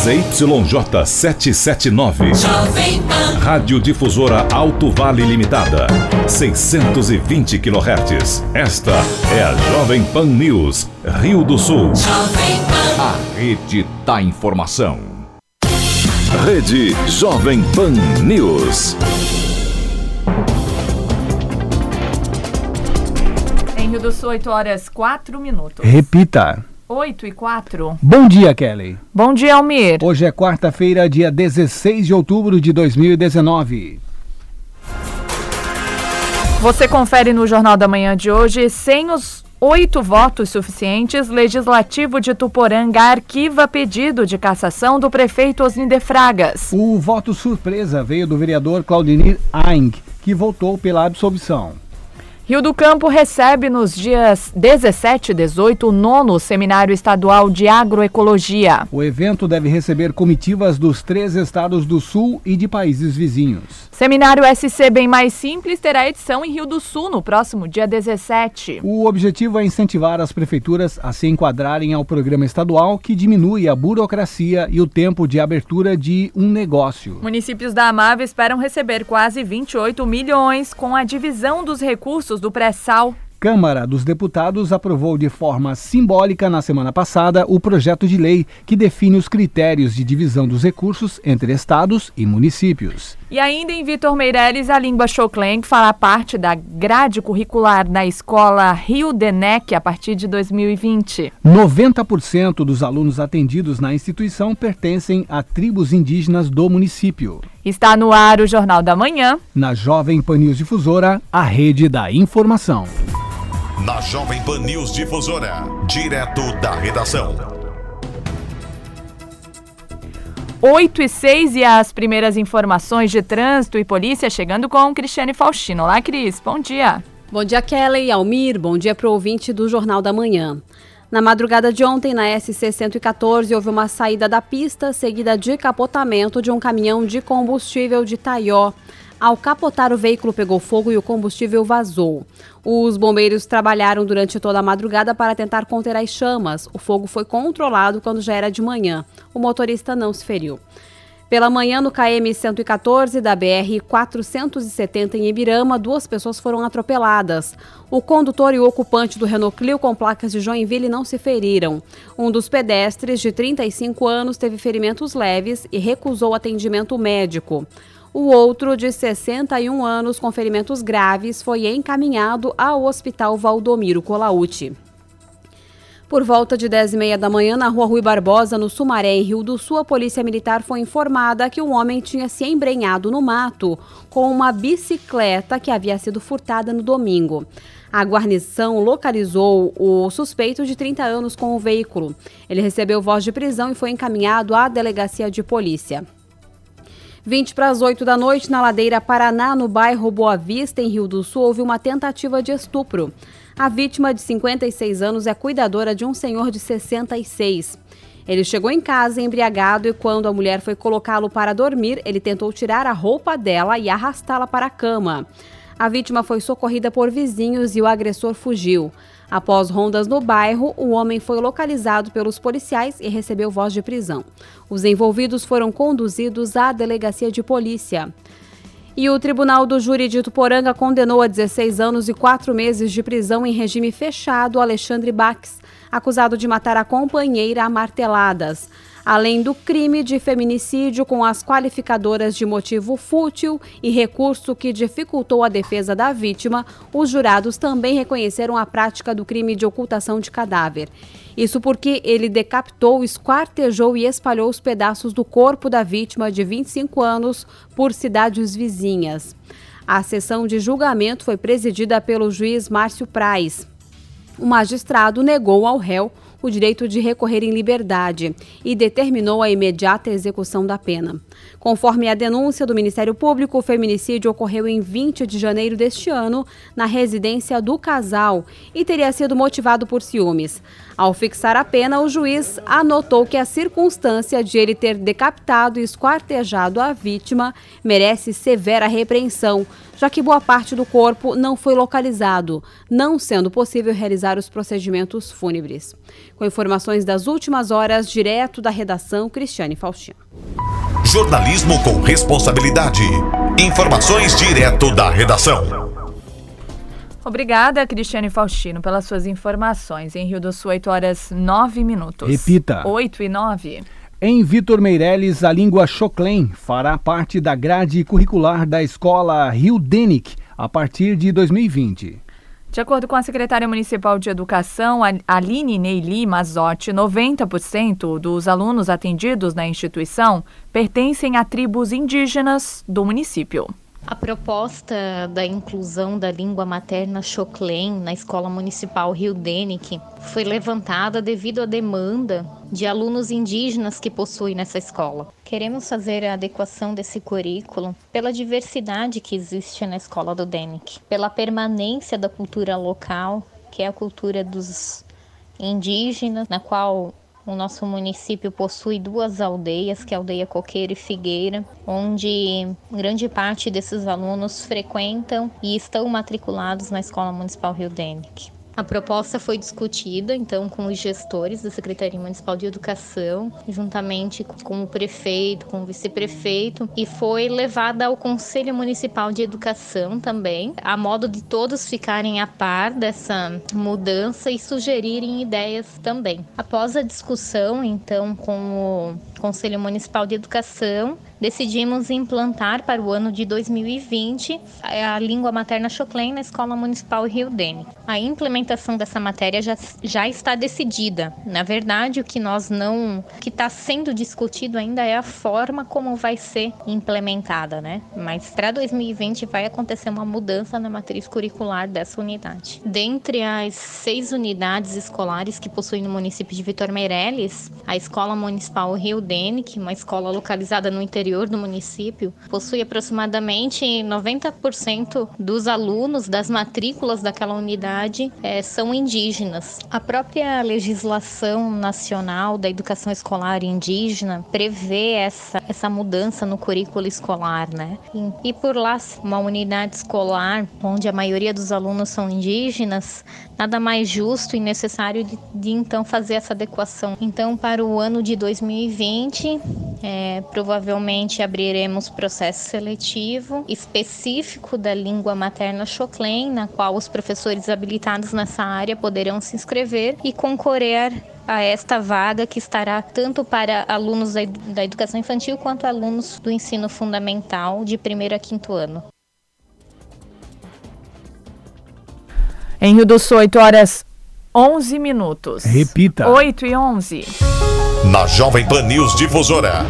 ZYJ 779. Rádio Difusora Alto Vale Limitada. 620 kHz. Esta é a Jovem Pan News, Rio do Sul. A rede da informação. Rede Jovem Pan News. Em Rio do Sul, 8 horas 4 minutos. Repita. 8 e 4. Bom dia, Kelly. Bom dia, Almir. Hoje é quarta-feira, dia 16 de outubro de 2019. Você confere no Jornal da Manhã de hoje, sem os oito votos suficientes, Legislativo de Tuporanga arquiva pedido de cassação do prefeito Osnide Fragas. O voto surpresa veio do vereador Claudinir Aing, que votou pela absolvição. Rio do Campo recebe nos dias 17 e 18 o nono Seminário Estadual de Agroecologia. O evento deve receber comitivas dos três estados do Sul e de países vizinhos. Seminário SC Bem Mais Simples terá edição em Rio do Sul no próximo dia 17. O objetivo é incentivar as prefeituras a se enquadrarem ao programa estadual que diminui a burocracia e o tempo de abertura de um negócio. Municípios da Amava esperam receber quase 28 milhões com a divisão dos recursos do pré-sal. Câmara dos Deputados aprovou de forma simbólica na semana passada o projeto de lei que define os critérios de divisão dos recursos entre estados e municípios. E ainda em Vitor Meireles, a língua que fará parte da grade curricular na escola Rio Denec a partir de 2020. 90% dos alunos atendidos na instituição pertencem a tribos indígenas do município. Está no ar o Jornal da Manhã. Na Jovem Pan News Difusora, a rede da informação. Na Jovem Pan News Difusora, direto da redação. 8 e 6 e as primeiras informações de trânsito e polícia chegando com Cristiane Faustino. Olá, Cris. Bom dia. Bom dia, Kelly, Almir. Bom dia para o ouvinte do Jornal da Manhã. Na madrugada de ontem, na SC 114, houve uma saída da pista seguida de capotamento de um caminhão de combustível de Taió. Ao capotar, o veículo pegou fogo e o combustível vazou. Os bombeiros trabalharam durante toda a madrugada para tentar conter as chamas. O fogo foi controlado quando já era de manhã. O motorista não se feriu. Pela manhã, no KM 114 da BR 470 em Ibirama, duas pessoas foram atropeladas. O condutor e o ocupante do Renault Clio com placas de Joinville não se feriram. Um dos pedestres, de 35 anos, teve ferimentos leves e recusou atendimento médico. O outro, de 61 anos, com ferimentos graves, foi encaminhado ao Hospital Valdomiro Colauti. Por volta de 10 e meia da manhã, na rua Rui Barbosa, no Sumaré, em Rio do Sul, a polícia militar foi informada que um homem tinha se embrenhado no mato com uma bicicleta que havia sido furtada no domingo. A guarnição localizou o suspeito de 30 anos com o veículo. Ele recebeu voz de prisão e foi encaminhado à delegacia de polícia. 20 para as 8 da noite, na Ladeira Paraná, no bairro Boa Vista, em Rio do Sul, houve uma tentativa de estupro. A vítima, de 56 anos, é cuidadora de um senhor de 66. Ele chegou em casa embriagado e, quando a mulher foi colocá-lo para dormir, ele tentou tirar a roupa dela e arrastá-la para a cama. A vítima foi socorrida por vizinhos e o agressor fugiu. Após rondas no bairro, o homem foi localizado pelos policiais e recebeu voz de prisão. Os envolvidos foram conduzidos à delegacia de polícia. E o Tribunal do Júri de condenou a 16 anos e 4 meses de prisão em regime fechado Alexandre Bax, acusado de matar a companheira a marteladas além do crime de feminicídio com as qualificadoras de motivo fútil e recurso que dificultou a defesa da vítima, os jurados também reconheceram a prática do crime de ocultação de cadáver. Isso porque ele decapitou, esquartejou e espalhou os pedaços do corpo da vítima de 25 anos por cidades vizinhas. A sessão de julgamento foi presidida pelo juiz Márcio Praz. O magistrado negou ao réu o direito de recorrer em liberdade e determinou a imediata execução da pena. Conforme a denúncia do Ministério Público, o feminicídio ocorreu em 20 de janeiro deste ano, na residência do casal, e teria sido motivado por ciúmes. Ao fixar a pena, o juiz anotou que a circunstância de ele ter decapitado e esquartejado a vítima merece severa repreensão, já que boa parte do corpo não foi localizado, não sendo possível realizar os procedimentos fúnebres. Com informações das últimas horas, direto da redação, Cristiane Faustino. Jornalismo com responsabilidade. Informações direto da redação. Obrigada, Cristiane Faustino, pelas suas informações. Em Rio do Sul, 8 horas 9 minutos. Repita. 8 e 9. Em Vitor Meirelles, a língua Choclen fará parte da grade curricular da escola Rio Denic a partir de 2020. De acordo com a secretária municipal de Educação, Aline Neili Mazotti, 90% dos alunos atendidos na instituição pertencem a tribos indígenas do município. A proposta da inclusão da língua materna Choclen na Escola Municipal Rio Denic foi levantada devido à demanda de alunos indígenas que possuem nessa escola. Queremos fazer a adequação desse currículo pela diversidade que existe na escola do Denic, pela permanência da cultura local, que é a cultura dos indígenas, na qual o nosso município possui duas aldeias, que é a aldeia Coqueiro e Figueira, onde grande parte desses alunos frequentam e estão matriculados na Escola Municipal Rio Denic. A proposta foi discutida, então, com os gestores da Secretaria Municipal de Educação, juntamente com o prefeito, com o vice-prefeito, e foi levada ao Conselho Municipal de Educação também, a modo de todos ficarem a par dessa mudança e sugerirem ideias também. Após a discussão, então, com o Conselho Municipal de Educação, decidimos implantar para o ano de 2020 a língua materna Choclen na Escola Municipal Rio Dene. A implementação dessa matéria já, já está decidida. Na verdade, o que nós não, que está sendo discutido ainda é a forma como vai ser implementada, né? Mas para 2020 vai acontecer uma mudança na matriz curricular dessa unidade. Dentre as seis unidades escolares que possuem no município de Vitor Meireles, a Escola Municipal Rio Dene, que é uma escola localizada no interior interior do município possui aproximadamente 90% dos alunos das matrículas daquela unidade é, são indígenas. A própria legislação nacional da educação escolar indígena prevê essa, essa mudança no currículo escolar, né? E, e por lá, uma unidade escolar onde a maioria dos alunos são indígenas, nada mais justo e necessário de, de então fazer essa adequação. Então, para o ano de 2020, é, provavelmente abriremos processo seletivo específico da língua materna Choclen, na qual os professores habilitados nessa área poderão se inscrever e concorrer a esta vaga que estará tanto para alunos da educação infantil quanto alunos do ensino fundamental de primeiro a quinto ano. Em Rio do Sul, 8 horas 11 minutos. Repita. 8 e 11. Na Jovem Pan News Difusora.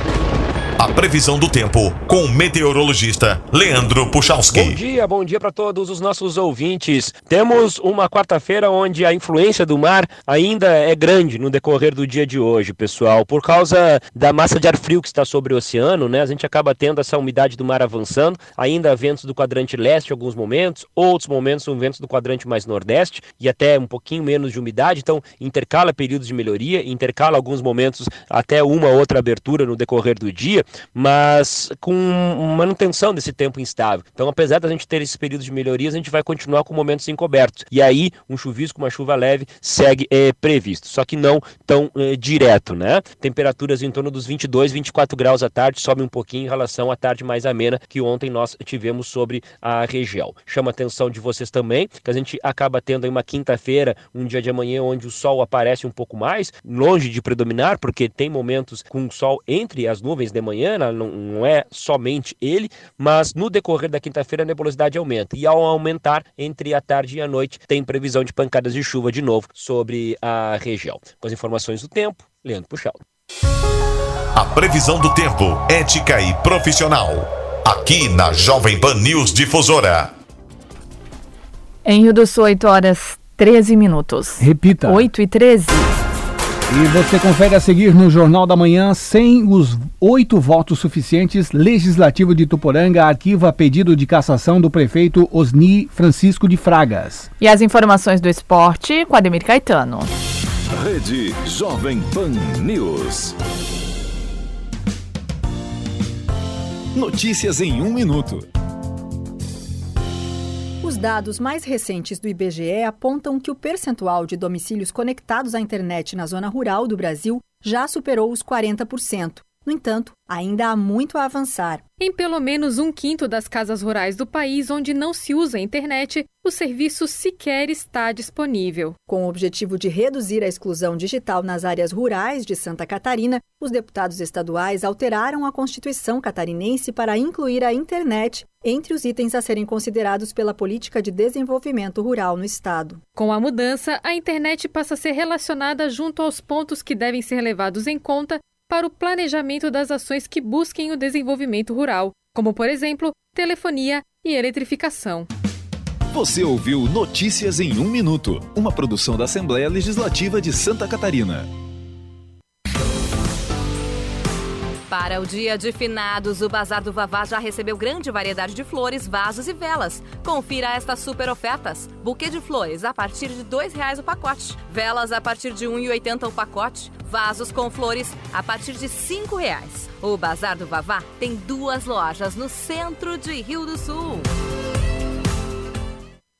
A previsão do tempo com o meteorologista Leandro Puchalski. Bom dia, bom dia para todos os nossos ouvintes. Temos uma quarta-feira onde a influência do mar ainda é grande no decorrer do dia de hoje, pessoal. Por causa da massa de ar frio que está sobre o oceano, né? A gente acaba tendo essa umidade do mar avançando, ainda ventos do quadrante leste em alguns momentos, outros momentos são ventos do quadrante mais nordeste e até um pouquinho menos de umidade, então intercala períodos de melhoria, intercala alguns momentos até uma outra abertura no decorrer do dia mas com manutenção desse tempo instável. Então, apesar da gente ter esses períodos de melhorias, a gente vai continuar com momentos encobertos. E aí, um chuvisco, uma chuva leve segue é, previsto, só que não tão é, direto, né? Temperaturas em torno dos 22, 24 graus à tarde, sobe um pouquinho em relação à tarde mais amena que ontem nós tivemos sobre a região. Chama a atenção de vocês também que a gente acaba tendo aí uma quinta-feira, um dia de amanhã onde o sol aparece um pouco mais, longe de predominar, porque tem momentos com o sol entre as nuvens de manhã manhã, não, não é somente ele, mas no decorrer da quinta-feira a nebulosidade aumenta. E ao aumentar entre a tarde e a noite, tem previsão de pancadas de chuva de novo sobre a região. Com as informações do tempo, Leandro Puxal. A previsão do tempo, ética e profissional. Aqui na Jovem Pan News Difusora. Em Rio do Sul, 8 horas 13 minutos. Repita. 8 e 13. E você confere a seguir no Jornal da Manhã, sem os oito votos suficientes, Legislativo de Tuporanga arquiva pedido de cassação do prefeito Osni Francisco de Fragas. E as informações do esporte com Ademir Caetano. Rede Jovem Pan News. Notícias em um minuto. Os dados mais recentes do IBGE apontam que o percentual de domicílios conectados à internet na zona rural do Brasil já superou os 40%. No entanto, ainda há muito a avançar. Em pelo menos um quinto das casas rurais do país onde não se usa a internet, o serviço sequer está disponível. Com o objetivo de reduzir a exclusão digital nas áreas rurais de Santa Catarina, os deputados estaduais alteraram a Constituição catarinense para incluir a internet entre os itens a serem considerados pela política de desenvolvimento rural no estado. Com a mudança, a internet passa a ser relacionada junto aos pontos que devem ser levados em conta para o planejamento das ações que busquem o desenvolvimento rural, como, por exemplo, telefonia e eletrificação. Você ouviu Notícias em um Minuto, uma produção da Assembleia Legislativa de Santa Catarina. Para o dia de finados, o Bazar do Vavá já recebeu grande variedade de flores, vasos e velas. Confira estas super ofertas. Buquê de flores a partir de R$ reais o pacote. Velas a partir de R$ 1,80 o pacote. Vasos com flores a partir de R$ reais. O Bazar do Vavá tem duas lojas no centro de Rio do Sul.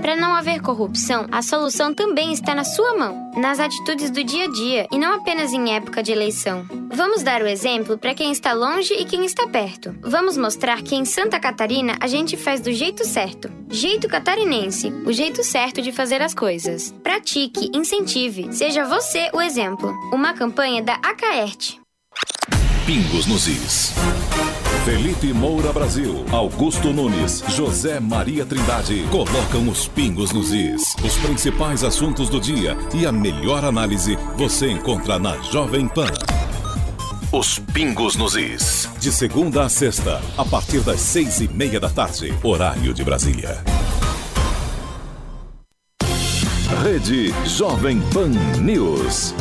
Para não haver corrupção, a solução também está na sua mão, nas atitudes do dia a dia e não apenas em época de eleição. Vamos dar o exemplo para quem está longe e quem está perto. Vamos mostrar que em Santa Catarina a gente faz do jeito certo. Jeito catarinense, o jeito certo de fazer as coisas. Pratique, incentive, seja você o exemplo. Uma campanha da Acaerte. Pingos nos Is. Felipe Moura Brasil, Augusto Nunes, José Maria Trindade colocam os pingos nos is. Os principais assuntos do dia e a melhor análise você encontra na Jovem Pan. Os Pingos nos Is. De segunda a sexta, a partir das seis e meia da tarde, horário de Brasília. Rede Jovem Pan News.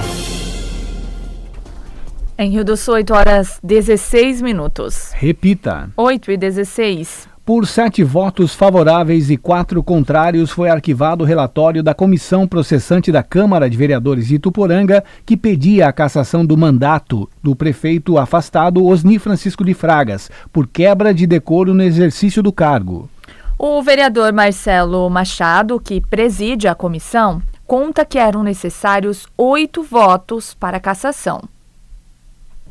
Em Rio do Sul, 8 horas 16 minutos. Repita. 8 e 16. Por sete votos favoráveis e quatro contrários, foi arquivado o relatório da comissão processante da Câmara de Vereadores de Ituporanga, que pedia a cassação do mandato do prefeito afastado Osni Francisco de Fragas, por quebra de decoro no exercício do cargo. O vereador Marcelo Machado, que preside a comissão, conta que eram necessários oito votos para a cassação.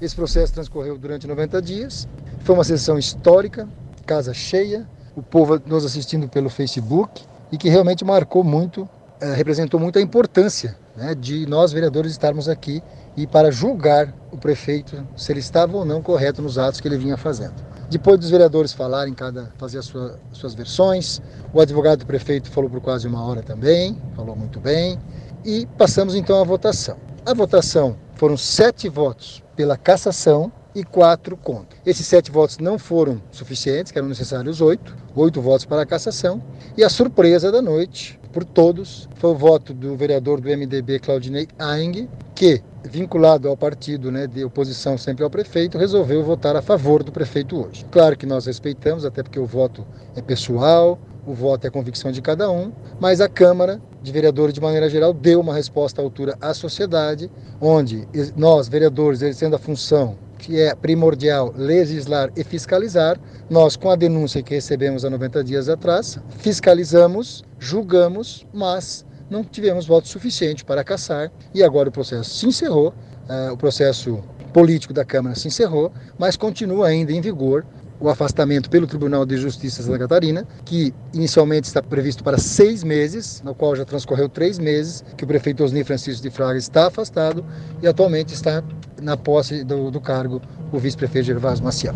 Esse processo transcorreu durante 90 dias, foi uma sessão histórica, casa cheia, o povo nos assistindo pelo Facebook e que realmente marcou muito, é, representou muito a importância né, de nós vereadores estarmos aqui e para julgar o prefeito se ele estava ou não correto nos atos que ele vinha fazendo. Depois dos vereadores falarem, cada fazer as sua, suas versões, o advogado do prefeito falou por quase uma hora também, falou muito bem, e passamos então à votação. A votação foram sete votos pela cassação e quatro contra. Esses sete votos não foram suficientes, que eram necessários oito, oito votos para a cassação. E a surpresa da noite, por todos, foi o voto do vereador do MDB, Claudinei Aing, que, vinculado ao partido né, de oposição sempre ao prefeito, resolveu votar a favor do prefeito hoje. Claro que nós respeitamos, até porque o voto é pessoal, o voto é a convicção de cada um, mas a Câmara de Vereadores, de maneira geral, deu uma resposta à altura à sociedade, onde nós, vereadores, exercendo a função que é primordial legislar e fiscalizar. Nós, com a denúncia que recebemos há 90 dias atrás, fiscalizamos, julgamos, mas não tivemos voto suficiente para caçar e agora o processo se encerrou, uh, o processo político da Câmara se encerrou, mas continua ainda em vigor o afastamento pelo Tribunal de Justiça de Santa Catarina, que inicialmente está previsto para seis meses, no qual já transcorreu três meses, que o prefeito Osni Francisco de Fraga está afastado e atualmente está na posse do, do cargo o vice-prefeito Gervásio Maciel.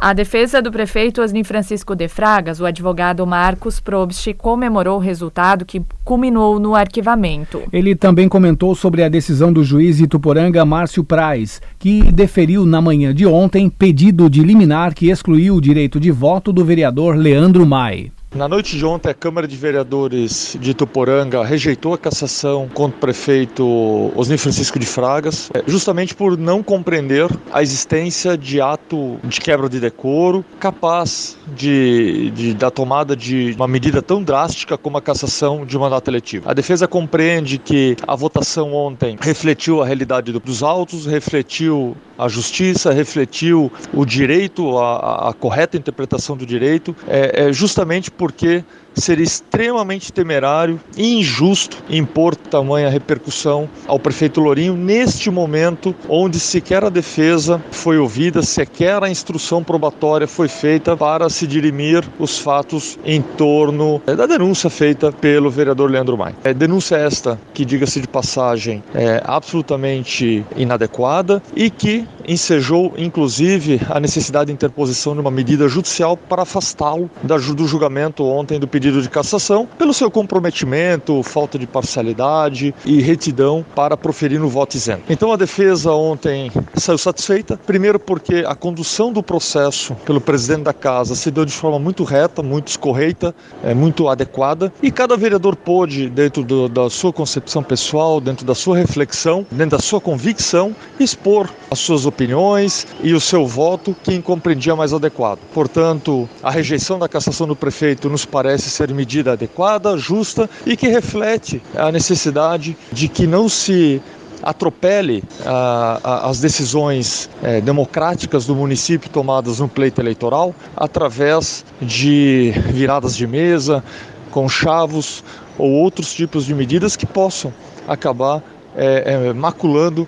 A defesa do prefeito Osni Francisco de Fragas, o advogado Marcos Probst, comemorou o resultado que culminou no arquivamento. Ele também comentou sobre a decisão do juiz Ituporanga Márcio Praz, que deferiu na manhã de ontem pedido de liminar que excluiu o direito de voto do vereador Leandro Mai. Na noite de ontem, a Câmara de Vereadores de Tuporanga rejeitou a cassação contra o prefeito Osni Francisco de Fragas, é, justamente por não compreender a existência de ato de quebra de decoro capaz de, de, da tomada de uma medida tão drástica como a cassação de um mandato eletivo. A defesa compreende que a votação ontem refletiu a realidade dos autos, refletiu a justiça, refletiu o direito, a, a correta interpretação do direito, é, é justamente porque seria extremamente temerário e injusto impor tamanha repercussão ao prefeito Lourinho neste momento onde sequer a defesa foi ouvida, sequer a instrução probatória foi feita para se dirimir os fatos em torno é, da denúncia feita pelo vereador Leandro Mai. É, denúncia esta que, diga-se de passagem, é absolutamente inadequada e que ensejou, inclusive, a necessidade de interposição de uma medida judicial para afastá-lo do julgamento ontem do pedido pedido de cassação pelo seu comprometimento, falta de parcialidade e retidão para proferir no voto isento. Então a defesa ontem saiu satisfeita, primeiro porque a condução do processo pelo presidente da casa se deu de forma muito reta, muito escorreita, é, muito adequada e cada vereador pôde, dentro do, da sua concepção pessoal, dentro da sua reflexão, dentro da sua convicção, expor as suas opiniões e o seu voto que compreendia mais adequado. Portanto, a rejeição da cassação do prefeito nos parece ser medida adequada, justa e que reflete a necessidade de que não se atropele ah, as decisões eh, democráticas do município tomadas no pleito eleitoral através de viradas de mesa, conchavos ou outros tipos de medidas que possam acabar eh, eh, maculando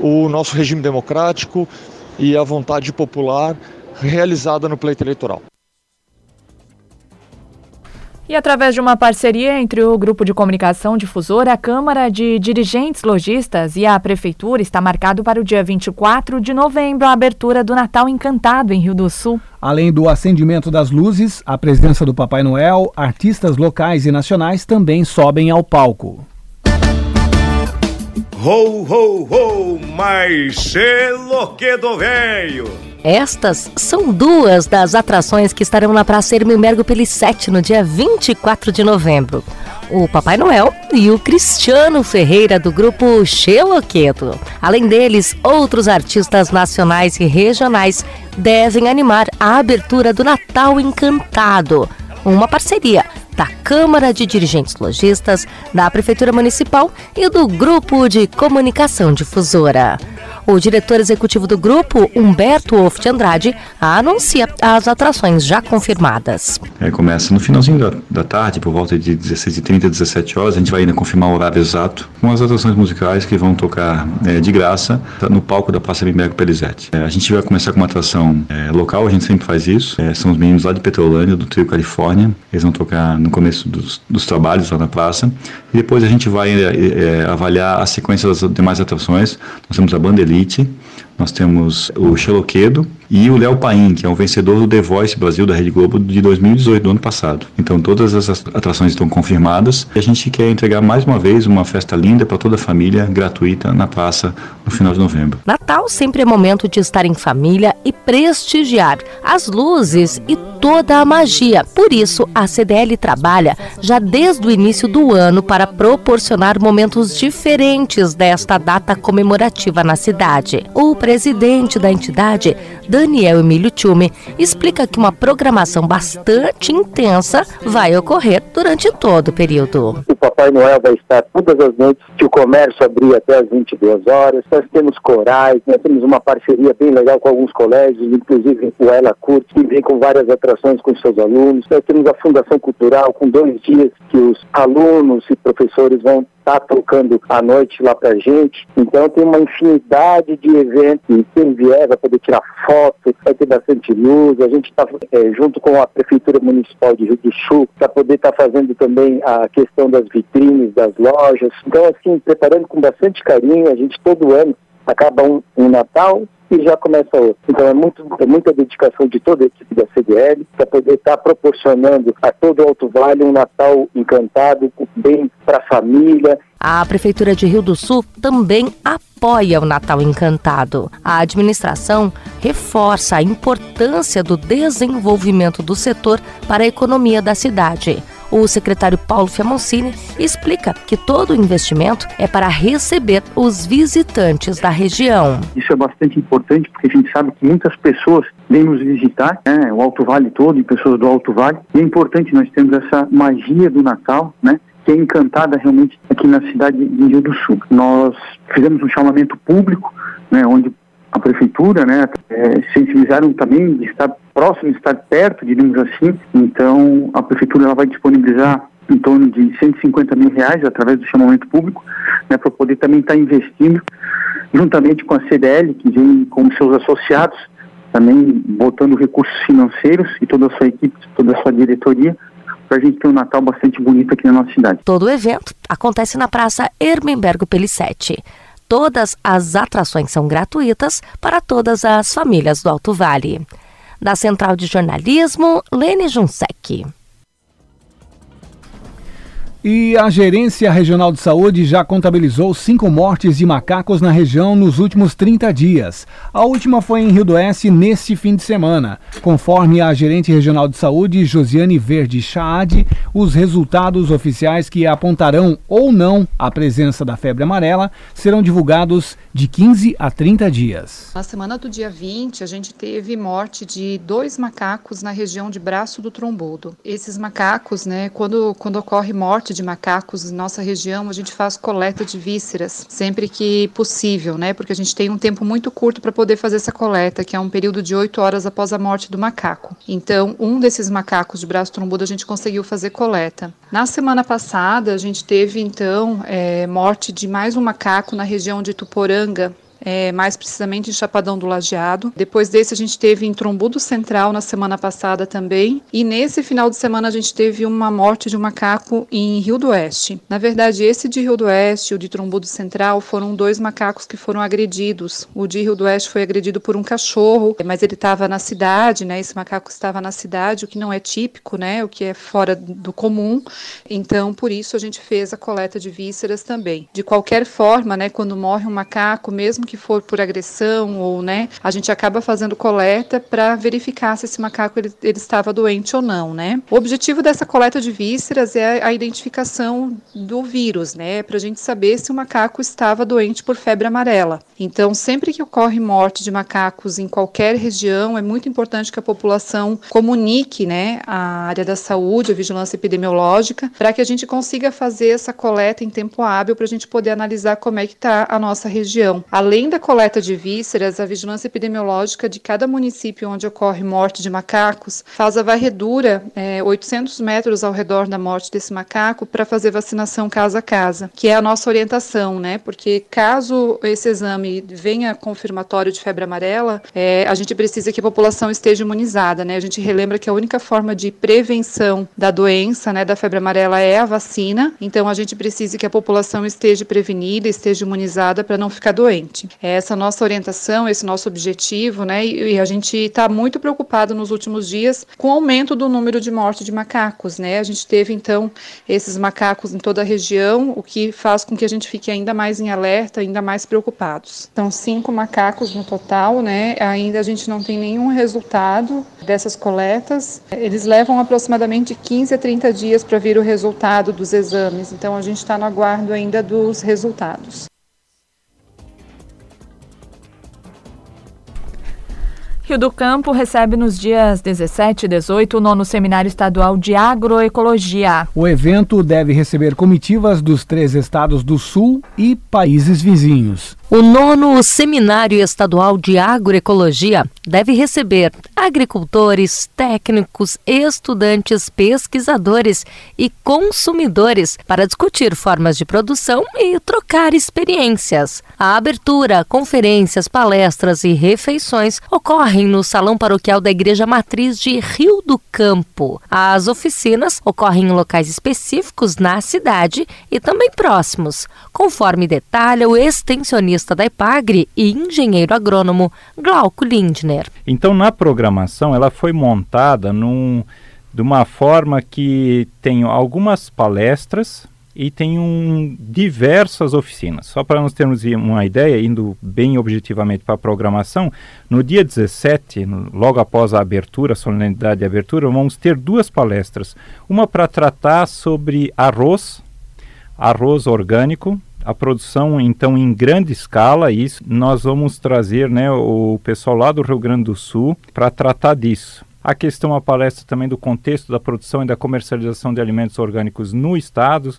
o nosso regime democrático e a vontade popular realizada no pleito eleitoral. E através de uma parceria entre o Grupo de Comunicação Difusora, a Câmara de Dirigentes Logistas e a Prefeitura está marcado para o dia 24 de novembro a abertura do Natal Encantado em Rio do Sul. Além do acendimento das luzes, a presença do Papai Noel, artistas locais e nacionais também sobem ao palco. Ho, ho, ho, mas selo que do veio! Estas são duas das atrações que estarão na Praça Hermilmergo Pelissete no dia 24 de novembro. O Papai Noel e o Cristiano Ferreira do grupo Xeloqueto. Além deles, outros artistas nacionais e regionais devem animar a abertura do Natal Encantado, uma parceria da Câmara de Dirigentes Logistas, da Prefeitura Municipal e do Grupo de Comunicação Difusora. O diretor executivo do grupo, Humberto Wolff de Andrade, anuncia as atrações já confirmadas. É, começa no finalzinho da, da, tarde, por volta de 16h30, 17 horas. A gente vai ainda confirmar o horário exato com as atrações musicais que vão tocar é, de graça no palco da Praça Bimbergo Pelizete. É, a gente vai começar com uma atração é, local, a gente sempre faz isso. É, são os meninos lá de Petrolândia, do Trio Califórnia. Eles vão tocar no começo dos, dos trabalhos lá na praça. E depois a gente vai é, avaliar a sequência das demais atrações. Nós temos a banda Nós temos o Xeloquedo e o Léo Paim, que é o vencedor do The Voice Brasil da Rede Globo de 2018, do ano passado. Então todas as atrações estão confirmadas e a gente quer entregar mais uma vez uma festa linda para toda a família, gratuita, na praça no final de novembro. Natal sempre é momento de estar em família e prestigiar as luzes e toda a magia. Por isso, a CDL trabalha já desde o início do ano para proporcionar momentos diferentes desta data comemorativa na cidade. O presidente da entidade, Daniel Emílio Tchume, explica que uma programação bastante intensa vai ocorrer durante todo o período. O Papai Noel vai estar todas as noites que o comércio abrir até as 22 horas. Nós temos corais, nós temos uma parceria bem legal com alguns colégios, inclusive o Ela Curte, que vem com várias atrações com seus alunos. Nós temos a Fundação Cultural com dois dias que os alunos e professores vão estar tá tocando à noite lá pra gente. Então tem uma infinidade de eventos. Quem vier vai poder tirar foto, vai ter bastante luz. A gente está é, junto com a Prefeitura Municipal de Rio do Sul para poder estar tá fazendo também a questão das vitrines das lojas. Então, assim, preparando com bastante carinho, a gente todo ano acaba um, um Natal e já começa outro. Então é, muito, é muita dedicação de toda a equipe da CDL para poder estar tá proporcionando a todo o Alto Vale um Natal encantado, bem para a família. A Prefeitura de Rio do Sul também apoia o Natal Encantado. A administração reforça a importância do desenvolvimento do setor para a economia da cidade. O secretário Paulo Fiamoncini explica que todo o investimento é para receber os visitantes da região. Isso é bastante importante porque a gente sabe que muitas pessoas vêm nos visitar, né, o Alto Vale todo e pessoas do Alto Vale. E é importante nós temos essa magia do Natal, né? que é encantada realmente aqui na cidade de Rio do Sul. Nós fizemos um chamamento público, né, onde a prefeitura, né, é, sensibilizaram também de estar próximo, de estar perto, digamos assim. Então, a prefeitura ela vai disponibilizar em torno de 150 mil reais através do chamamento público, né, para poder também estar investindo, juntamente com a CDL, que vem com seus associados, também botando recursos financeiros e toda a sua equipe, toda a sua diretoria, para a gente ter um Natal bastante bonito aqui na nossa cidade. Todo o evento acontece na Praça Hermenbergo Pelissete. Todas as atrações são gratuitas para todas as famílias do Alto Vale. Da Central de Jornalismo, Lene Junsec. E a Gerência Regional de Saúde já contabilizou cinco mortes de macacos na região nos últimos 30 dias. A última foi em Rio do Oeste neste fim de semana. Conforme a gerente regional de saúde, Josiane Verde Chaad, os resultados oficiais que apontarão ou não a presença da febre amarela serão divulgados de 15 a 30 dias. Na semana do dia 20, a gente teve morte de dois macacos na região de Braço do Trombudo. Esses macacos, né, quando, quando ocorre morte de macacos em nossa região, a gente faz coleta de vísceras sempre que possível, né? Porque a gente tem um tempo muito curto para poder fazer essa coleta, que é um período de oito horas após a morte do macaco. Então, um desses macacos de braço trombudo a gente conseguiu fazer coleta. Na semana passada, a gente teve então é, morte de mais um macaco na região de Tuporanga, é, mais precisamente em Chapadão do Lajeado. Depois desse, a gente teve em Trombudo Central na semana passada também. E nesse final de semana, a gente teve uma morte de um macaco em Rio do Oeste. Na verdade, esse de Rio do Oeste e o de Trombudo Central foram dois macacos que foram agredidos. O de Rio do Oeste foi agredido por um cachorro, mas ele estava na cidade, né? Esse macaco estava na cidade, o que não é típico, né? O que é fora do comum. Então, por isso, a gente fez a coleta de vísceras também. De qualquer forma, né? Quando morre um macaco, mesmo que for por agressão ou, né, a gente acaba fazendo coleta para verificar se esse macaco ele, ele, estava doente ou não, né. O objetivo dessa coleta de vísceras é a identificação do vírus, né, para a gente saber se o macaco estava doente por febre amarela. Então, sempre que ocorre morte de macacos em qualquer região, é muito importante que a população comunique, né, a área da saúde, a vigilância epidemiológica, para que a gente consiga fazer essa coleta em tempo hábil para a gente poder analisar como é que está a nossa região. Além Além da coleta de vísceras, a vigilância epidemiológica de cada município onde ocorre morte de macacos faz a varredura é, 800 metros ao redor da morte desse macaco para fazer vacinação casa a casa, que é a nossa orientação, né? Porque caso esse exame venha confirmatório de febre amarela, é, a gente precisa que a população esteja imunizada, né? A gente relembra que a única forma de prevenção da doença, né, da febre amarela é a vacina, então a gente precisa que a população esteja prevenida, esteja imunizada para não ficar doente. É essa nossa orientação, esse nosso objetivo, né? E, e a gente está muito preocupado nos últimos dias com o aumento do número de mortes de macacos, né? A gente teve então esses macacos em toda a região, o que faz com que a gente fique ainda mais em alerta, ainda mais preocupados. São cinco macacos no total, né? Ainda a gente não tem nenhum resultado dessas coletas. Eles levam aproximadamente 15 a 30 dias para vir o resultado dos exames, então a gente está no aguardo ainda dos resultados. Rio do Campo recebe nos dias 17 e 18 o nono Seminário Estadual de Agroecologia. O evento deve receber comitivas dos três estados do Sul e países vizinhos. O nono Seminário Estadual de Agroecologia deve receber agricultores, técnicos, estudantes, pesquisadores e consumidores para discutir formas de produção e trocar experiências. A abertura, conferências, palestras e refeições ocorrem no Salão Paroquial da Igreja Matriz de Rio do Campo. As oficinas ocorrem em locais específicos na cidade e também próximos, conforme detalha o extensionista economista da Epagre e engenheiro agrônomo Glauco Lindner. Então, na programação, ela foi montada num, de uma forma que tem algumas palestras e tem um, diversas oficinas. Só para nós termos uma ideia, indo bem objetivamente para a programação, no dia 17, no, logo após a abertura, a solenidade de abertura, vamos ter duas palestras. Uma para tratar sobre arroz, arroz orgânico, a produção então em grande escala, isso nós vamos trazer né, o pessoal lá do Rio Grande do Sul para tratar disso. A questão, a palestra também do contexto da produção e da comercialização de alimentos orgânicos no estado,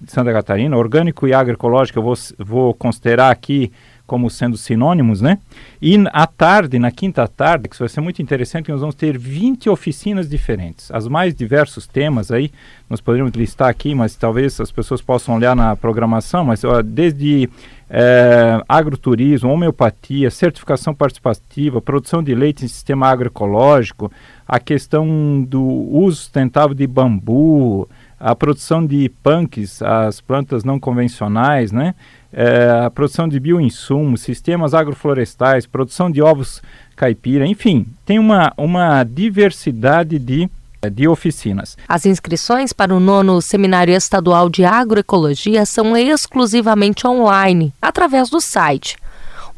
de Santa Catarina, orgânico e agroecológico, eu vou, vou considerar aqui como sendo sinônimos, né? E à tarde, na quinta tarde, que vai ser muito interessante, nós vamos ter 20 oficinas diferentes, as mais diversos temas aí, nós poderíamos listar aqui, mas talvez as pessoas possam olhar na programação, mas ó, desde é, agroturismo, homeopatia, certificação participativa, produção de leite em sistema agroecológico, a questão do uso sustentável de bambu, a produção de punks, as plantas não convencionais, né? É, a produção de bioinsumos, sistemas agroflorestais, produção de ovos caipira, enfim, tem uma, uma diversidade de, de oficinas. As inscrições para o nono Seminário Estadual de Agroecologia são exclusivamente online, através do site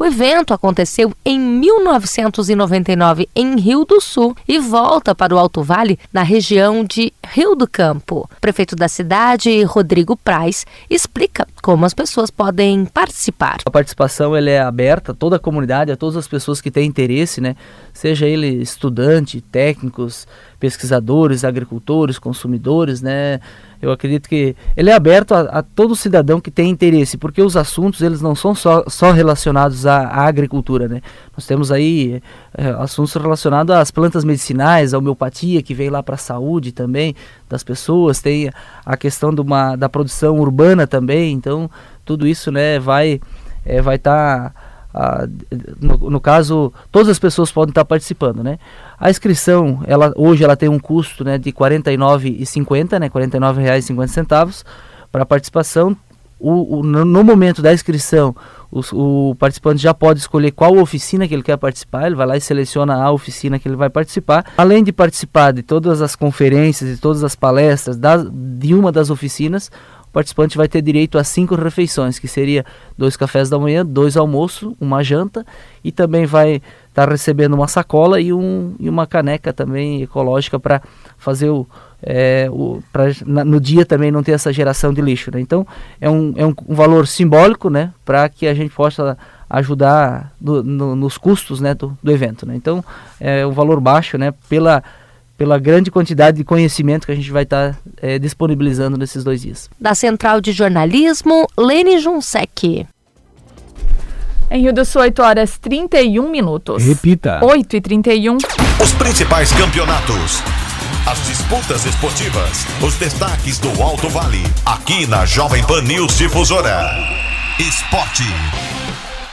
o evento aconteceu em 1999 em Rio do Sul e volta para o Alto Vale na região de Rio do Campo. O prefeito da cidade, Rodrigo Praz, explica como as pessoas podem participar. A participação ela é aberta a toda a comunidade, a todas as pessoas que têm interesse, né? Seja ele estudante, técnicos, pesquisadores, agricultores, consumidores, né? Eu acredito que ele é aberto a, a, todo cidadão que tem interesse, porque os assuntos eles não são só, só relacionados à, à agricultura, né? Nós temos aí é, assuntos relacionados às plantas medicinais, à homeopatia, que vem lá para a saúde também das pessoas, tem a questão de uma, da produção urbana também, então tudo isso, né, vai é, vai estar... Tá, no, no, caso, todas as pessoas podem estar participando, né? A inscrição, ela, hoje ela tem um custo né, de R$ 49,50, né, R$ 49,50 para participação. O, o, no, momento da inscrição, o, o, participante já pode escolher qual oficina que ele quer participar, ele vai lá e seleciona a oficina que ele vai participar. Além de participar de todas as conferências e todas as palestras das, de uma das oficinas, o participante vai ter direito a cinco refeições, que seria dois cafés da manhã, dois almoços, uma janta e também vai estar tá recebendo uma sacola e, um, e uma caneca também ecológica para fazer o, é, o pra, na, no dia também não ter essa geração de lixo. Né? Então é um, é um, um valor simbólico né, para que a gente possa ajudar do, no, nos custos né, do, do evento. Né? Então é um valor baixo né, pela pela grande quantidade de conhecimento que a gente vai estar tá, é, disponibilizando nesses dois dias. Da Central de Jornalismo, Lene Junsec. Em Rio do Sul, 8 horas 31 minutos. Repita. 8 e 31. Os principais campeonatos. As disputas esportivas. Os destaques do Alto Vale. Aqui na Jovem Pan News Difusora. Esporte.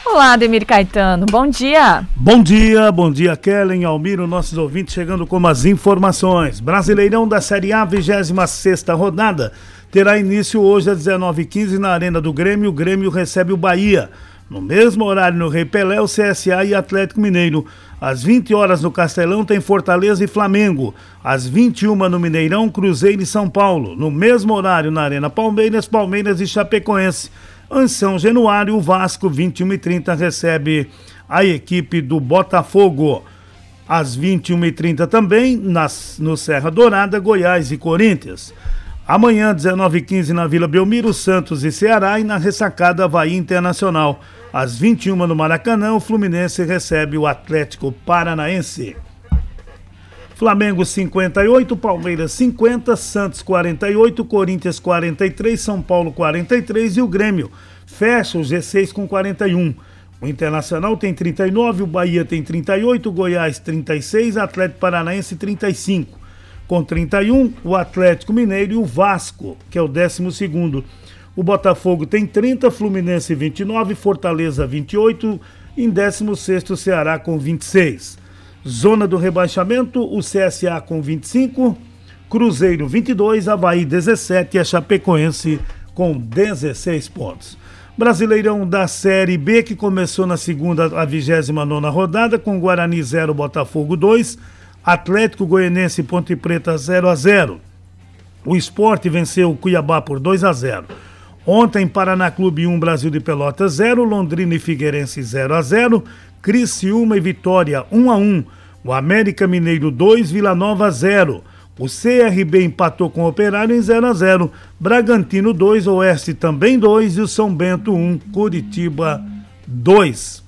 Olá, Ademir Caetano, bom dia. Bom dia, bom dia, Kellen, Almiro, nossos ouvintes chegando com as informações. Brasileirão da Série A, 26 rodada, terá início hoje às 19h15 na Arena do Grêmio. O Grêmio recebe o Bahia. No mesmo horário no Rei Pelé, o CSA e Atlético Mineiro. Às 20 horas no Castelão tem Fortaleza e Flamengo. Às 21 no Mineirão, Cruzeiro e São Paulo. No mesmo horário na Arena Palmeiras, Palmeiras e Chapecoense. Em São Januário, o Vasco, 21 e 30 recebe a equipe do Botafogo. Às 21h30 também, nas, no Serra Dourada, Goiás e Corinthians. Amanhã, 19h15, na Vila Belmiro, Santos e Ceará e na ressacada Havaí Internacional. Às 21 no Maracanã, o Fluminense recebe o Atlético Paranaense. Flamengo 58, Palmeiras 50, Santos 48, Corinthians 43, São Paulo 43 e o Grêmio fecha o G6 com 41. O Internacional tem 39, o Bahia tem 38, o Goiás 36, Atlético Paranaense 35. Com 31, o Atlético Mineiro e o Vasco, que é o 12 O Botafogo tem 30, Fluminense 29, Fortaleza 28, em 16 o Ceará com 26. Zona do rebaixamento, o CSA com 25, Cruzeiro 22, Havaí 17 e a Chapecoense com 16 pontos. Brasileirão da Série B, que começou na segunda, a 29 rodada, com Guarani 0, Botafogo 2, Atlético Goianense e Ponte Preta 0 a 0 O esporte venceu o Cuiabá por 2 a 0 Ontem, Paraná Clube 1, Brasil de Pelotas 0, Londrina e Figueirense 0 a 0 Criciúma e Vitória 1 a 1 O América Mineiro 2, Vila Nova 0 o CRB empatou com o Operário em 0 a 0. Bragantino 2, Oeste também 2 e o São Bento 1, Curitiba 2.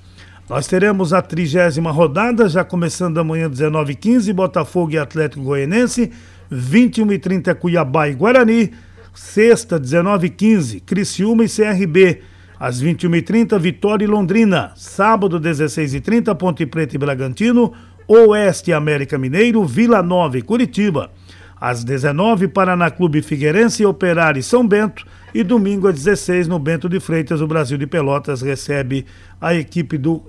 Nós teremos a trigésima rodada, já começando amanhã 19h15, Botafogo e Atlético Goianense, 21h30 Cuiabá e Guarani, sexta 19h15, Criciúma e CRB, às 21h30 Vitória e Londrina, sábado 16h30 Ponte Preta e Bragantino, Oeste América Mineiro, Vila Nova e Curitiba. Às 19 Paraná Clube Figueirense, Operário e São Bento. E domingo às 16 no Bento de Freitas, o Brasil de Pelotas recebe a equipe do,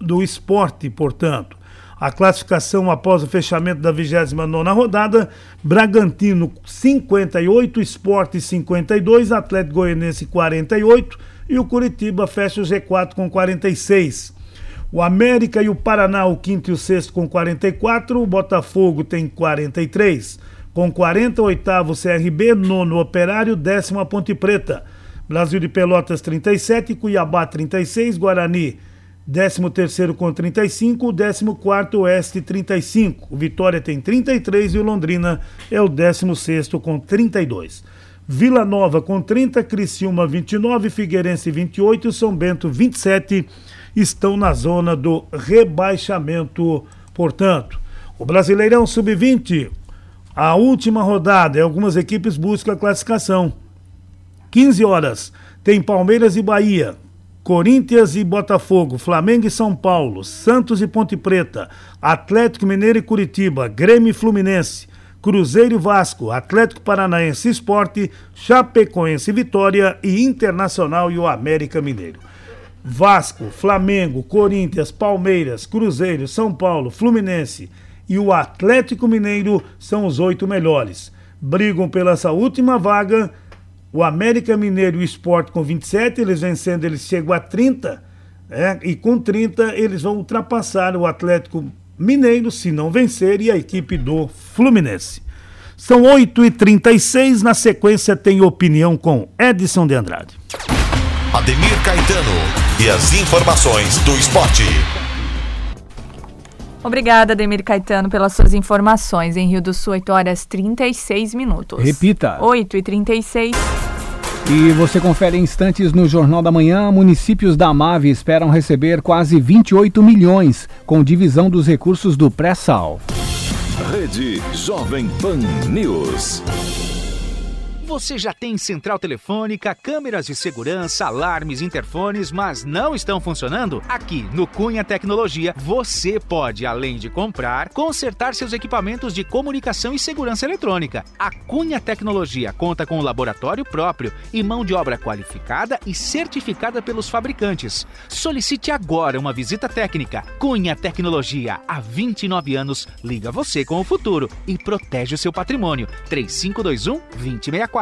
do esporte, portanto. A classificação após o fechamento da 29 rodada: Bragantino 58, Esporte 52, Atlético Goianense 48 e o Curitiba fecha o G4 com 46. O América e o Paraná, o quinto e o sexto, com 44. O Botafogo tem 43. Com 40, oitavo CRB, nono Operário, décimo a Ponte Preta. Brasil de Pelotas 37, Cuiabá 36, Guarani 13 terceiro com 35, o 14 Oeste 35. O Vitória tem 33 e o Londrina é o 16 com 32. Vila Nova com 30, Criciúma 29, Figueirense 28 e São Bento 27 estão na zona do rebaixamento. Portanto, o Brasileirão Sub-20, a última rodada, e algumas equipes buscam a classificação. 15 horas, tem Palmeiras e Bahia, Corinthians e Botafogo, Flamengo e São Paulo, Santos e Ponte Preta, Atlético Mineiro e Curitiba, Grêmio e Fluminense, Cruzeiro e Vasco, Atlético Paranaense Esporte, Chapecoense Vitória e Internacional e o América Mineiro. Vasco, Flamengo, Corinthians, Palmeiras, Cruzeiro, São Paulo, Fluminense e o Atlético Mineiro são os oito melhores. Brigam pela essa última vaga. O América Mineiro e o Sport com 27, eles vencendo, eles chegam a 30. É, e com 30 eles vão ultrapassar o Atlético Mineiro, se não vencer, e a equipe do Fluminense. São 8h36, na sequência tem opinião com Edson de Andrade. Ademir Caetano e as informações do esporte. Obrigada, Demir Caetano, pelas suas informações. Em Rio do Sul, 8 horas 36 minutos. Repita. 8 e 36. E você confere instantes no Jornal da Manhã. Municípios da Amave esperam receber quase 28 milhões com divisão dos recursos do pré-sal. Rede Jovem Pan News. Você já tem central telefônica, câmeras de segurança, alarmes, interfones, mas não estão funcionando? Aqui no Cunha Tecnologia, você pode, além de comprar, consertar seus equipamentos de comunicação e segurança eletrônica. A Cunha Tecnologia conta com um laboratório próprio e mão de obra qualificada e certificada pelos fabricantes. Solicite agora uma visita técnica. Cunha Tecnologia, há 29 anos, liga você com o futuro e protege o seu patrimônio. 3521 2064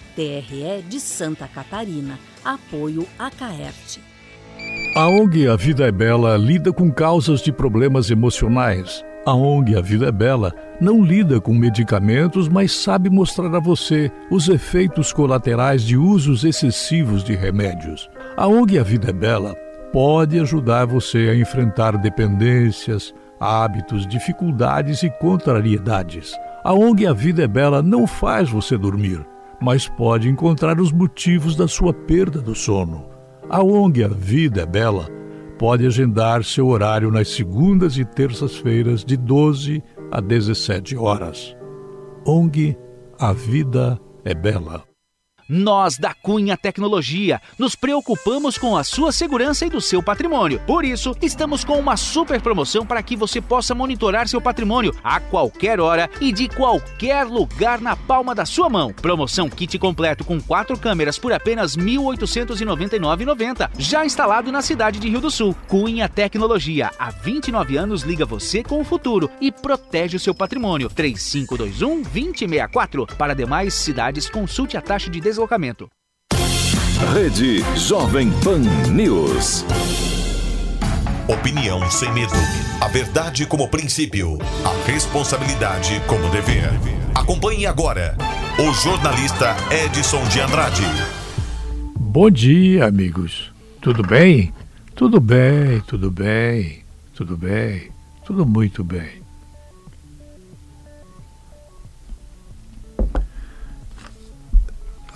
TRE de Santa Catarina. Apoio a CAERT. A ONG A Vida é Bela lida com causas de problemas emocionais. A ONG A Vida é Bela não lida com medicamentos, mas sabe mostrar a você os efeitos colaterais de usos excessivos de remédios. A ONG A Vida é Bela pode ajudar você a enfrentar dependências, hábitos, dificuldades e contrariedades. A ONG A Vida é Bela não faz você dormir, mas pode encontrar os motivos da sua perda do sono. A ONG A Vida é Bela pode agendar seu horário nas segundas e terças-feiras de 12 a 17 horas. ONG A Vida é Bela. Nós da Cunha Tecnologia nos preocupamos com a sua segurança e do seu patrimônio. Por isso, estamos com uma super promoção para que você possa monitorar seu patrimônio a qualquer hora e de qualquer lugar na palma da sua mão. Promoção kit completo com quatro câmeras por apenas R$ 1.899,90. Já instalado na cidade de Rio do Sul. Cunha Tecnologia, há 29 anos liga você com o futuro e protege o seu patrimônio. 3521 2064. Para demais cidades, consulte a taxa de deslocamento deslocamento. Rede Jovem Pan News. Opinião sem medo. A verdade como princípio. A responsabilidade como dever. Acompanhe agora o jornalista Edson de Andrade. Bom dia, amigos. Tudo bem? Tudo bem, tudo bem, tudo bem, tudo muito bem.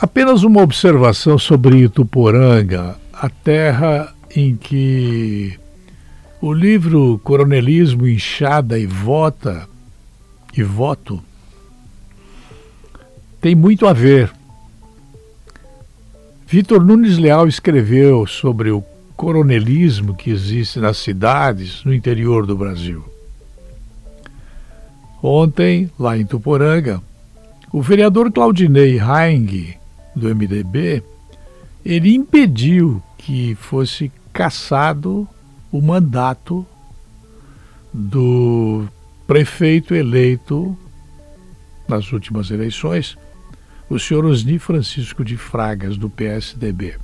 Apenas uma observação sobre Ituporanga, a terra em que o livro Coronelismo, Inchada e Vota e Voto tem muito a ver. Vitor Nunes Leal escreveu sobre o coronelismo que existe nas cidades no interior do Brasil. Ontem, lá em Tuporanga, o vereador Claudinei Haing do MDB, ele impediu que fosse cassado o mandato do prefeito eleito nas últimas eleições, o senhor Osni Francisco de Fragas, do PSDB.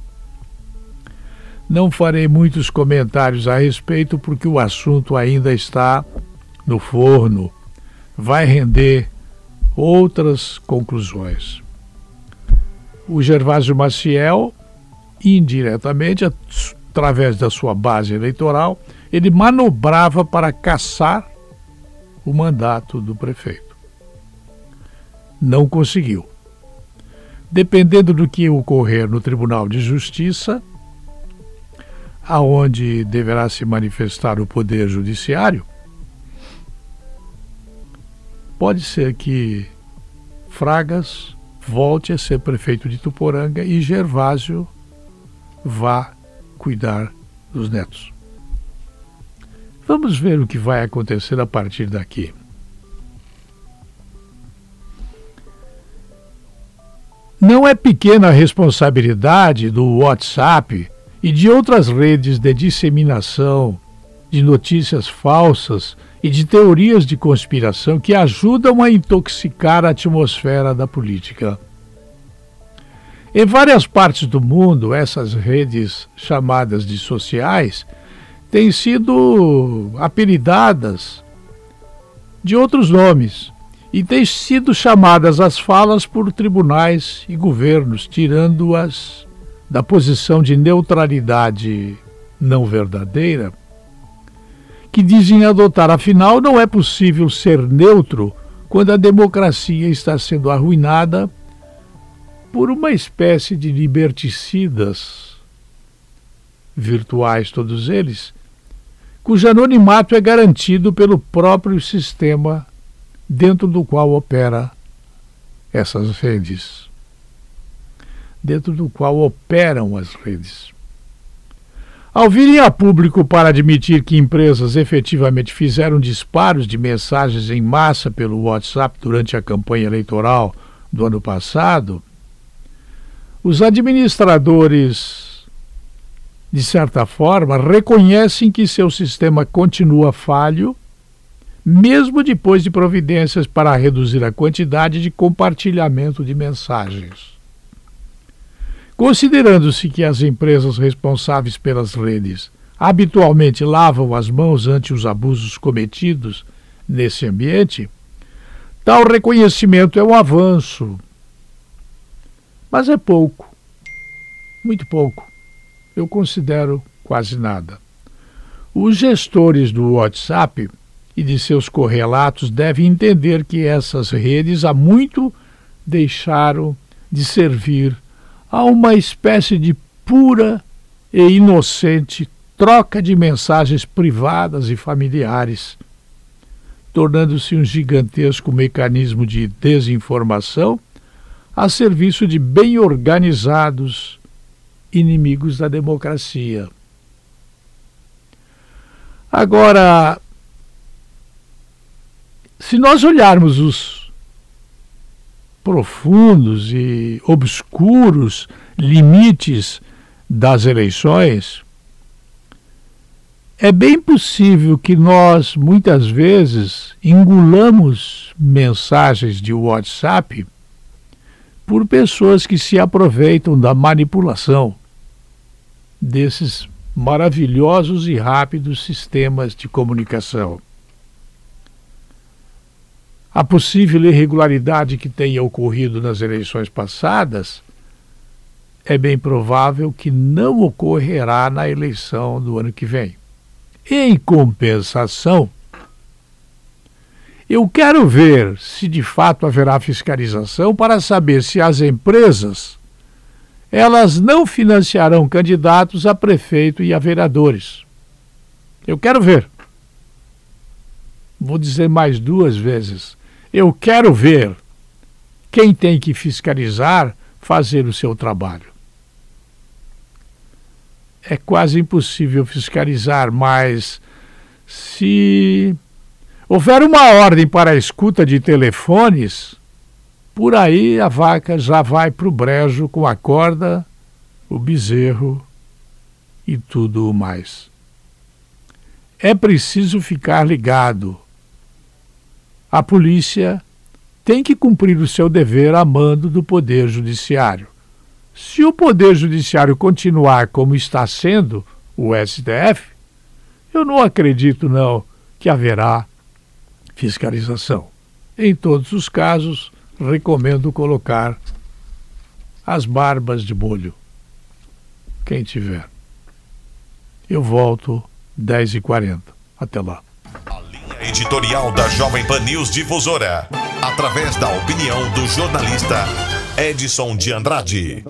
Não farei muitos comentários a respeito porque o assunto ainda está no forno, vai render outras conclusões o Gervásio Maciel, indiretamente, através da sua base eleitoral, ele manobrava para caçar o mandato do prefeito. Não conseguiu. Dependendo do que ocorrer no Tribunal de Justiça, aonde deverá se manifestar o poder judiciário, pode ser que Fragas volte a ser prefeito de Tuporanga e Gervásio vá cuidar dos netos. Vamos ver o que vai acontecer a partir daqui. Não é pequena a responsabilidade do WhatsApp e de outras redes de disseminação de notícias falsas e de teorias de conspiração que ajudam a intoxicar a atmosfera da política. Em várias partes do mundo, essas redes chamadas de sociais têm sido apelidadas de outros nomes e têm sido chamadas as falas por tribunais e governos, tirando-as da posição de neutralidade não verdadeira que dizem adotar. Afinal, não é possível ser neutro quando a democracia está sendo arruinada por uma espécie de liberticidas virtuais, todos eles, cujo anonimato é garantido pelo próprio sistema dentro do qual opera essas redes, dentro do qual operam as redes. Ao virem a público para admitir que empresas efetivamente fizeram disparos de mensagens em massa pelo WhatsApp durante a campanha eleitoral do ano passado, os administradores, de certa forma, reconhecem que seu sistema continua falho, mesmo depois de providências para reduzir a quantidade de compartilhamento de mensagens. Considerando-se que as empresas responsáveis pelas redes habitualmente lavam as mãos ante os abusos cometidos nesse ambiente, tal reconhecimento é um avanço. Mas é pouco, muito pouco. Eu considero quase nada. Os gestores do WhatsApp e de seus correlatos devem entender que essas redes há muito deixaram de servir a uma espécie de pura e inocente troca de mensagens privadas e familiares, tornando-se um gigantesco mecanismo de desinformação a serviço de bem organizados inimigos da democracia. Agora, se nós olharmos os profundos e obscuros limites das eleições, é bem possível que nós, muitas vezes, engulamos mensagens de WhatsApp por pessoas que se aproveitam da manipulação desses maravilhosos e rápidos sistemas de comunicação. A possível irregularidade que tenha ocorrido nas eleições passadas é bem provável que não ocorrerá na eleição do ano que vem. Em compensação, eu quero ver se de fato haverá fiscalização para saber se as empresas elas não financiarão candidatos a prefeito e a vereadores. Eu quero ver. Vou dizer mais duas vezes. Eu quero ver quem tem que fiscalizar fazer o seu trabalho. É quase impossível fiscalizar, mas se houver uma ordem para a escuta de telefones, por aí a vaca já vai para o brejo com a corda, o bezerro e tudo o mais. É preciso ficar ligado. A polícia tem que cumprir o seu dever a mando do Poder Judiciário. Se o Poder Judiciário continuar como está sendo o STF, eu não acredito não que haverá fiscalização. Em todos os casos, recomendo colocar as barbas de molho. Quem tiver. Eu volto 10h40. Até lá. Editorial da Jovem Pan News Difusora. Através da opinião do jornalista Edson de Andrade.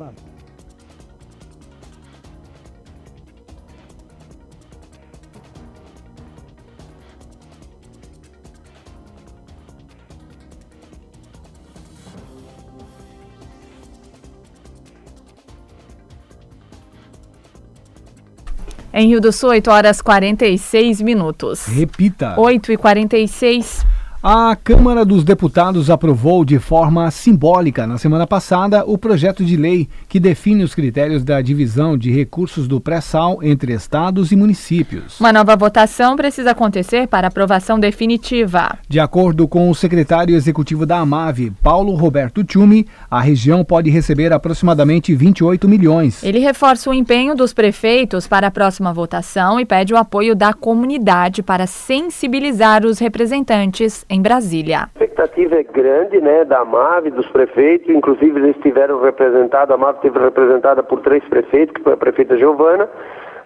Em Rio do Sul, 8 horas 46 minutos. Repita. 8 e 46 a Câmara dos Deputados aprovou de forma simbólica na semana passada o projeto de lei que define os critérios da divisão de recursos do pré-sal entre estados e municípios. Uma nova votação precisa acontecer para aprovação definitiva. De acordo com o secretário executivo da AMAV, Paulo Roberto Tchumi, a região pode receber aproximadamente 28 milhões. Ele reforça o empenho dos prefeitos para a próxima votação e pede o apoio da comunidade para sensibilizar os representantes em Brasília. A expectativa é grande, né, da MAV, dos prefeitos, inclusive eles estiveram representados, a MAV esteve representada por três prefeitos, que foi a prefeita Giovana,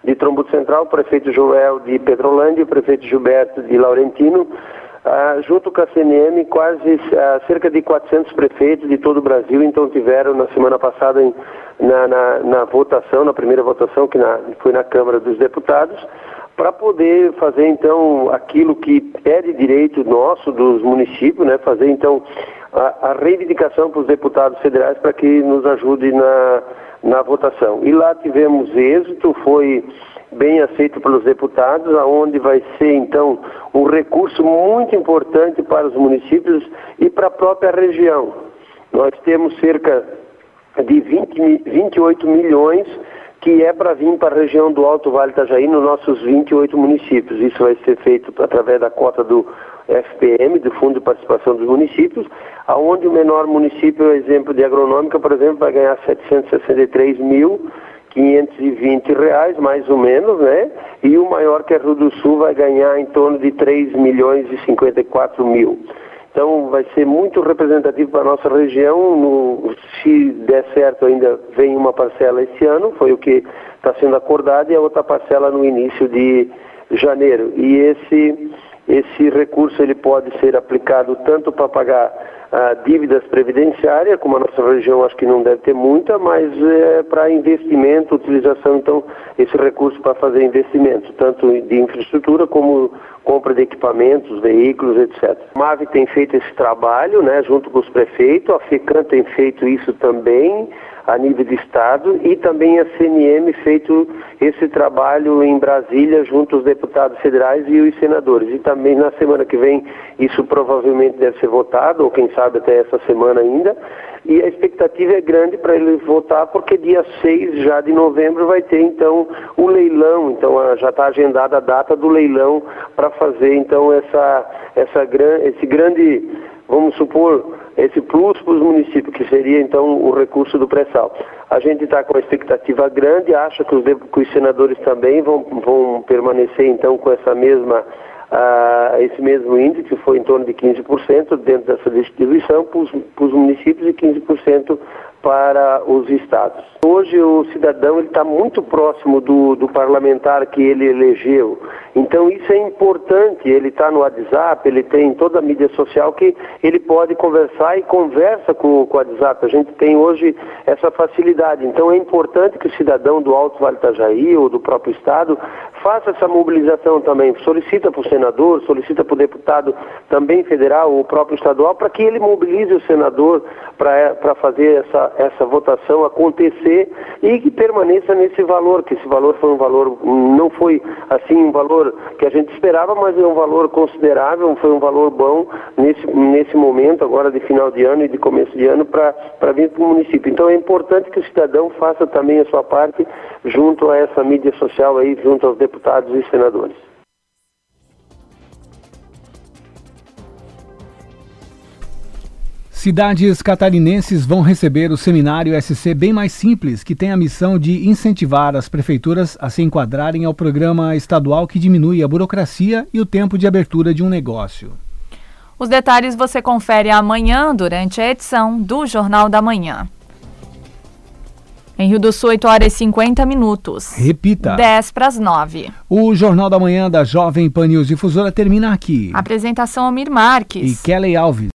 de Trombuto Central, o prefeito Joel de Petrolândia, o prefeito Gilberto de Laurentino, ah, junto com a CNM, quase ah, cerca de 400 prefeitos de todo o Brasil, então tiveram na semana passada em, na, na, na, votação, na primeira votação, que na, foi na Câmara dos Deputados, para poder fazer então aquilo que é de direito nosso dos municípios, né? Fazer então a, a reivindicação para os deputados federais para que nos ajude na, na votação. E lá tivemos êxito, foi bem aceito pelos deputados, aonde vai ser então um recurso muito importante para os municípios e para a própria região. Nós temos cerca de 20, 28 milhões que é para vir para a região do Alto Vale Itajaí, nos nossos 28 municípios. Isso vai ser feito através da cota do FPM, do Fundo de Participação dos Municípios, aonde o menor município, exemplo de agronômica, por exemplo, vai ganhar 763 mil 520 reais, mais ou menos, né? E o maior, que é Rio do Sul, vai ganhar em torno de 3 milhões e 54 mil. Então vai ser muito representativo para a nossa região. No, se der certo, ainda vem uma parcela esse ano, foi o que está sendo acordado, e a outra parcela no início de janeiro. E esse, esse recurso ele pode ser aplicado tanto para pagar ah, dívidas previdenciárias, como a nossa região acho que não deve ter muita, mas é, para investimento, utilização, então, esse recurso para fazer investimentos, tanto de infraestrutura como compra de equipamentos, veículos, etc. A MAVE tem feito esse trabalho, né, junto com os prefeitos, a FECAM tem feito isso também, a nível de Estado e também a CNM feito esse trabalho em Brasília junto aos deputados federais e os senadores. E também na semana que vem isso provavelmente deve ser votado, ou quem sabe até essa semana ainda. E a expectativa é grande para ele votar, porque dia 6 já de novembro vai ter então o leilão, então já está agendada a data do leilão para fazer então essa, essa, esse grande, vamos supor, esse plus para os municípios, que seria então o recurso do pré-sal. A gente está com uma expectativa grande, acha que os, que os senadores também vão, vão permanecer então com essa mesma Uh, esse mesmo índice, que foi em torno de 15% dentro dessa distribuição para os municípios e 15% para os estados. Hoje o cidadão está muito próximo do, do, parlamentar que ele elegeu. Então isso é importante. Ele está no WhatsApp, ele tem toda a mídia social que ele pode conversar e conversa com, com o WhatsApp. A gente tem hoje essa facilidade. Então é importante que o cidadão do Alto Vale Itajaí ou do próprio estado faça essa mobilização também. Solicita para o senador, solicita para o deputado também federal ou próprio estadual para que ele mobilize o senador para fazer essa, essa votação acontecer e que permaneça nesse valor, que esse valor foi um valor, não foi assim um valor que a gente esperava, mas é um valor considerável, foi um valor bom nesse, nesse momento, agora de final de ano e de começo de ano, para vir para o município. Então é importante que o cidadão faça também a sua parte junto a essa mídia social aí, junto aos deputados e senadores. Cidades catarinenses vão receber o seminário SC Bem Mais Simples, que tem a missão de incentivar as prefeituras a se enquadrarem ao programa estadual que diminui a burocracia e o tempo de abertura de um negócio. Os detalhes você confere amanhã durante a edição do Jornal da Manhã. Em Rio do Sul, 8 horas e 50 minutos. Repita. 10 para as 9. O Jornal da Manhã da Jovem Pan News Difusora termina aqui. Apresentação Almir Marques. E Kelly Alves.